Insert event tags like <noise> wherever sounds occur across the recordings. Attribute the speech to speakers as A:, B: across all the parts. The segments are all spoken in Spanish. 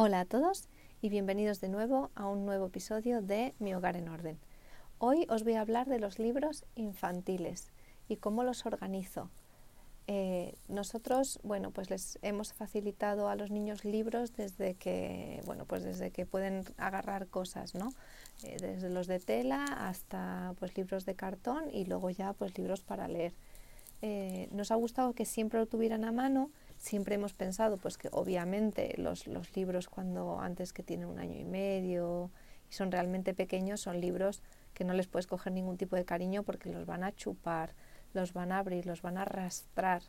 A: Hola a todos y bienvenidos de nuevo a un nuevo episodio de Mi Hogar en Orden. Hoy os voy a hablar de los libros infantiles y cómo los organizo. Eh, nosotros, bueno, pues les hemos facilitado a los niños libros desde que, bueno, pues desde que pueden agarrar cosas, ¿no? Eh, desde los de tela hasta pues libros de cartón y luego ya pues libros para leer. Eh, nos ha gustado que siempre lo tuvieran a mano siempre hemos pensado pues que obviamente los, los, libros cuando antes que tienen un año y medio y son realmente pequeños son libros que no les puedes coger ningún tipo de cariño porque los van a chupar, los van a abrir, los van a arrastrar,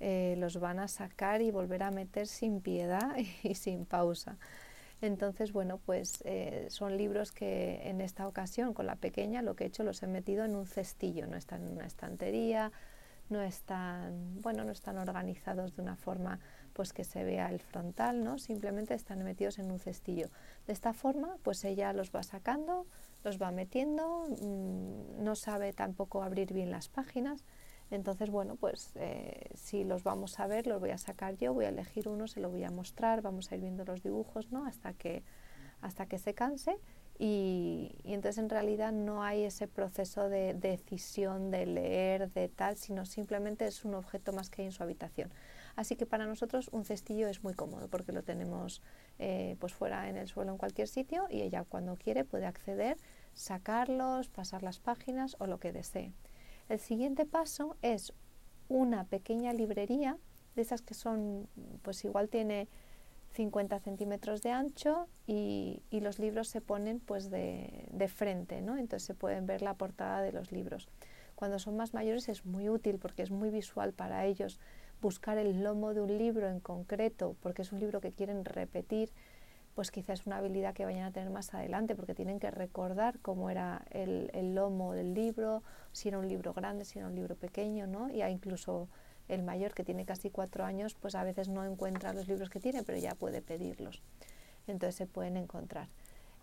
A: eh, los van a sacar y volver a meter sin piedad <laughs> y sin pausa. Entonces, bueno, pues eh, son libros que en esta ocasión con la pequeña lo que he hecho los he metido en un cestillo, no están en una estantería, no están, bueno, no están organizados de una forma pues que se vea el frontal, ¿no? Simplemente están metidos en un cestillo. De esta forma, pues ella los va sacando, los va metiendo, mm, no sabe tampoco abrir bien las páginas. Entonces, bueno, pues eh, si los vamos a ver, los voy a sacar yo, voy a elegir uno, se lo voy a mostrar, vamos a ir viendo los dibujos, ¿no? Hasta que, hasta que se canse y, entonces en realidad no hay ese proceso de, decisión de leer, de tal, sino simplemente es un objeto más que hay en su habitación. Así que para nosotros un cestillo es muy cómodo porque lo tenemos eh, pues fuera en el suelo en cualquier sitio y ella cuando quiere puede acceder, sacarlos, pasar las páginas o lo que desee. El siguiente paso es una pequeña librería de esas que son, pues igual tiene 50 centímetros de ancho y, los libros se ponen pues de, frente, ¿no? entonces se pueden ver la portada de los libros. Cuando son más mayores es muy útil porque es muy visual para ellos buscar el lomo de un libro en concreto, porque es un libro que quieren repetir, pues quizás es una habilidad que vayan a tener más adelante, porque tienen que recordar cómo era el, el lomo del libro, si era un libro grande, si era un libro pequeño, ¿no? Y incluso el mayor, que tiene casi cuatro años, pues a veces no encuentra los libros que tiene, pero ya puede pedirlos. Entonces se pueden encontrar.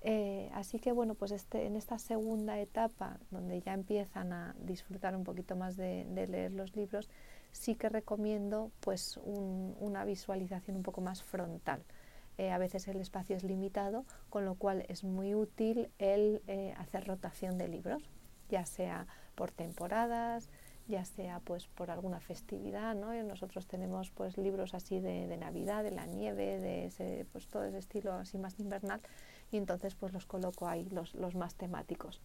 A: Eh, así que bueno, pues este, en esta segunda etapa, donde ya empiezan a disfrutar un poquito más de, leer los libros, sí que recomiendo pues una visualización un poco más frontal. Eh, a veces el espacio es limitado, con lo cual es muy útil el eh, hacer rotación de libros, ya sea por temporadas, ya sea pues por alguna festividad, ¿no? nosotros tenemos pues libros así de, Navidad, de la nieve, de ese, pues todo ese estilo así más invernal y entonces pues los coloco ahí, los, los más temáticos.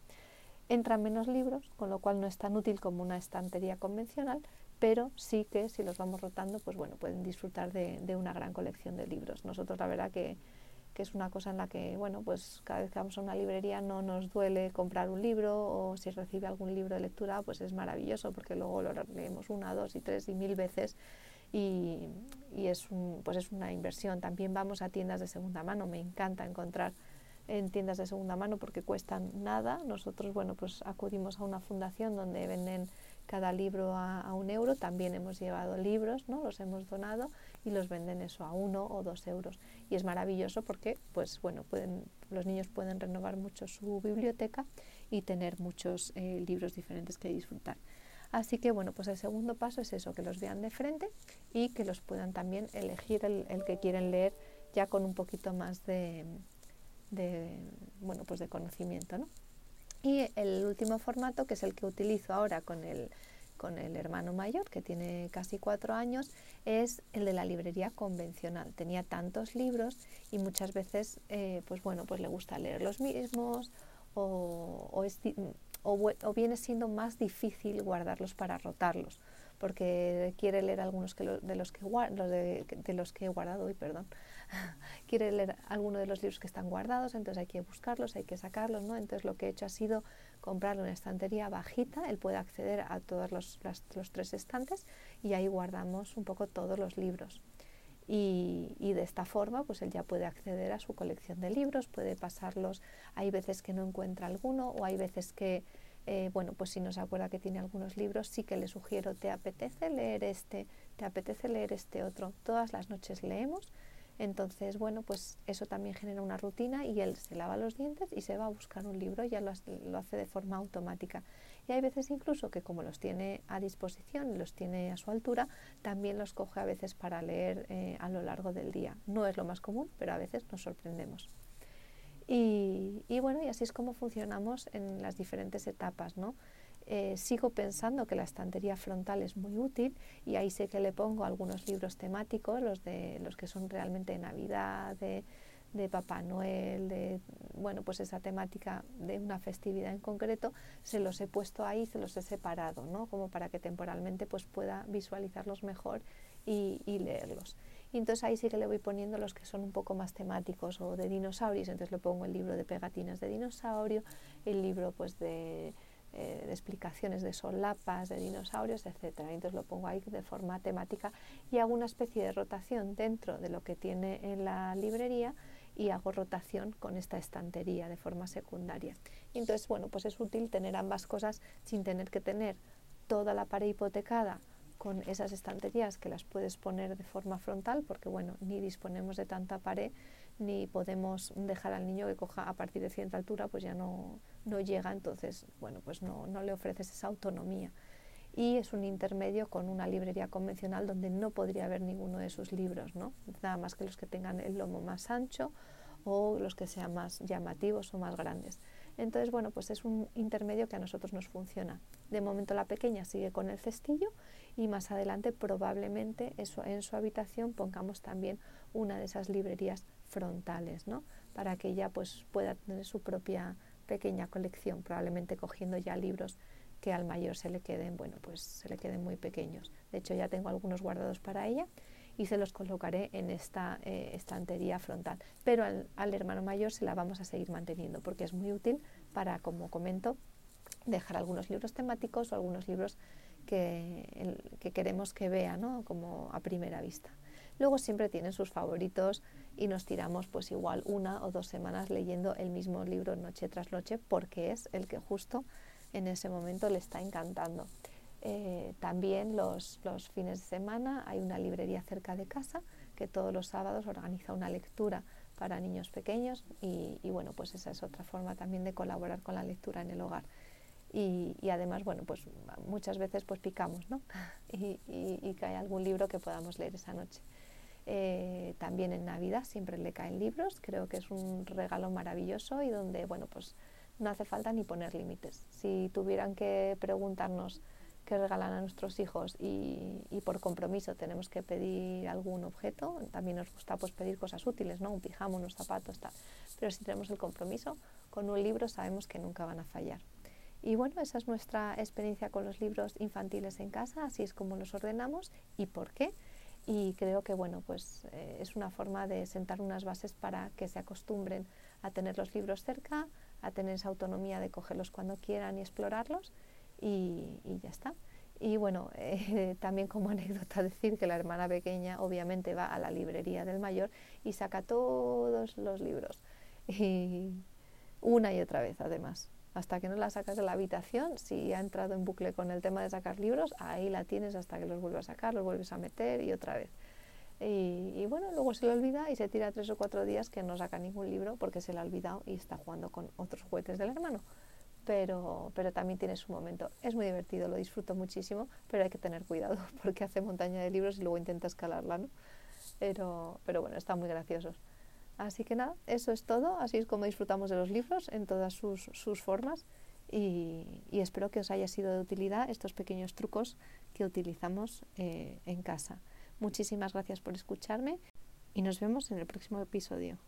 A: Entran menos libros, con lo cual no es tan útil como una estantería convencional, pero sí que si los vamos rotando, pues bueno, pueden disfrutar de, de una gran colección de libros. Nosotros la verdad que que es una cosa en la que, bueno, pues cada vez que vamos a una librería no nos duele comprar un libro o si recibe algún libro de lectura, pues es maravilloso porque luego lo leemos una, dos y tres y mil veces y, y es, un, pues es una inversión. También vamos a tiendas de segunda mano, me encanta encontrar en tiendas de segunda mano porque cuestan nada. Nosotros, bueno, pues acudimos a una fundación donde venden cada libro a, un euro. También hemos llevado libros, ¿no? Los hemos donado y los venden eso a uno o dos euros. Y es maravilloso porque, pues bueno, pueden, los niños pueden renovar mucho su biblioteca y tener muchos eh, libros diferentes que disfrutar. Así que bueno, pues el segundo paso es eso, que los vean de frente y que los puedan también elegir el, el que quieren leer ya con un poquito más de, de, bueno, pues de conocimiento. ¿no? Y el último formato, que es el que utilizo ahora con el, con el hermano mayor, que tiene casi cuatro años, es el de la librería convencional. Tenía tantos libros y muchas veces, eh, pues bueno, pues le gusta leer los mismos o, o, o, viene siendo más difícil guardarlos para rotarlos, porque quiere leer algunos que de, los que, de, de los que he guardado hoy, perdón, <laughs> quiere leer alguno de los libros que están guardados, entonces hay que buscarlos, hay que sacarlos, ¿no? Entonces lo que he hecho ha sido comprarle una estantería bajita, él puede acceder a todos los, los tres estantes y ahí guardamos un poco todos los libros. Y, y, de esta forma pues él ya puede acceder a su colección de libros, puede pasarlos, hay veces que no encuentra alguno o hay veces que, eh, bueno, pues si no se acuerda que tiene algunos libros, sí que le sugiero, ¿te apetece leer este? ¿Te apetece leer este otro? Todas las noches leemos Entonces, bueno, pues eso también genera una rutina y él se lava los dientes y se va a buscar un libro, ya lo, lo hace de forma automática. Y hay veces incluso que como los tiene a disposición los tiene a su altura, también los coge a veces para leer eh, a lo largo del día. No es lo más común, pero a veces nos sorprendemos. Y, y bueno, y así es como funcionamos en las diferentes etapas, ¿no? Eh, sigo pensando que la estantería frontal es muy útil y ahí sé que le pongo algunos libros temáticos, los de los que son realmente de Navidad, de, de Papá Noel, de bueno, pues esa temática de una festividad en concreto, se los he puesto ahí, se los he separado, ¿no? Como para que temporalmente pues pueda visualizarlos mejor y, y leerlos. Y entonces ahí sí que le voy poniendo los que son un poco más temáticos o de dinosaurios, entonces le pongo el libro de pegatinas de dinosaurio, el libro pues de eh, de explicaciones de solapas, de dinosaurios, etc. Entonces lo pongo ahí de forma temática y hago una especie de rotación dentro de lo que tiene en la librería y hago rotación con esta estantería de forma secundaria. entonces, bueno, pues es útil tener ambas cosas sin tener que tener toda la pared hipotecada con esas estanterías que las puedes poner de forma frontal, porque bueno, ni disponemos de tanta pared, ni podemos dejar al niño que coja a partir de cierta altura, pues ya no, no llega, entonces, bueno, pues no, no le ofreces esa autonomía. Y es un intermedio con una librería convencional donde no podría haber ninguno de sus libros, ¿no? Nada más que los que tengan el lomo más ancho o los que sean más llamativos o más grandes. Entonces, bueno, pues es un intermedio que a nosotros nos funciona. De momento la pequeña sigue con el cestillo y más adelante probablemente en su habitación pongamos también una de esas librerías frontales, ¿no? Para que ella pues pueda tener su propia pequeña colección, probablemente cogiendo ya libros que al mayor se le queden, bueno, pues se le queden muy pequeños. De hecho, ya tengo algunos guardados para ella y se los colocaré en esta eh, estantería frontal. Pero al, hermano mayor se la vamos a seguir manteniendo porque es muy útil para, como comento, dejar algunos libros temáticos o algunos libros que, que queremos que vea, ¿no? como a primera vista. Luego siempre tienen sus favoritos y nos tiramos pues igual una o dos semanas leyendo el mismo libro noche tras noche porque es el que justo en ese momento le está encantando. Eh, también los, fines de semana hay una librería cerca de casa que todos los sábados organiza una lectura para niños pequeños y, bueno, pues esa es otra forma también de colaborar con la lectura en el hogar. Y, además, bueno, pues muchas veces pues picamos, ¿no? <laughs> y, y, cae algún libro que podamos leer esa noche. Eh, también en Navidad siempre le caen libros, creo que es un regalo maravilloso y donde, bueno, pues no hace falta ni poner límites. Si tuvieran que preguntarnos que regalan a nuestros hijos y, por compromiso tenemos que pedir algún objeto. También nos gusta pues, pedir cosas útiles, ¿no? un pijama, unos zapatos, tal. Pero si tenemos el compromiso con un libro sabemos que nunca van a fallar. Y bueno, esa es nuestra experiencia con los libros infantiles en casa, así es como los ordenamos y por qué. Y creo que bueno, pues eh, es una forma de sentar unas bases para que se acostumbren a tener los libros cerca, a tener esa autonomía de cogerlos cuando quieran y explorarlos y, ya está. Y bueno, eh, <laughs> también como anécdota decir que la hermana pequeña obviamente va a la librería del mayor y saca todos los libros. Y una y otra vez además. Hasta que no la sacas de la habitación, si ha entrado en bucle con el tema de sacar libros, ahí la tienes hasta que los vuelves a sacar, los vuelves a meter y otra vez. Y, y, bueno, luego se le olvida y se tira tres o cuatro días que no saca ningún libro porque se le ha olvidado y está jugando con otros juguetes del hermano pero, pero también tiene su momento. Es muy divertido, lo disfruto muchísimo, pero hay que tener cuidado <laughs> porque hace montaña de libros y luego intenta escalarla, ¿no? Pero, pero bueno, está muy gracioso. Así que nada, eso es todo, así es como disfrutamos de los libros en todas sus, sus formas y, y, espero que os haya sido de utilidad estos pequeños trucos que utilizamos eh, en casa. Muchísimas gracias por escucharme y nos vemos en el próximo episodio.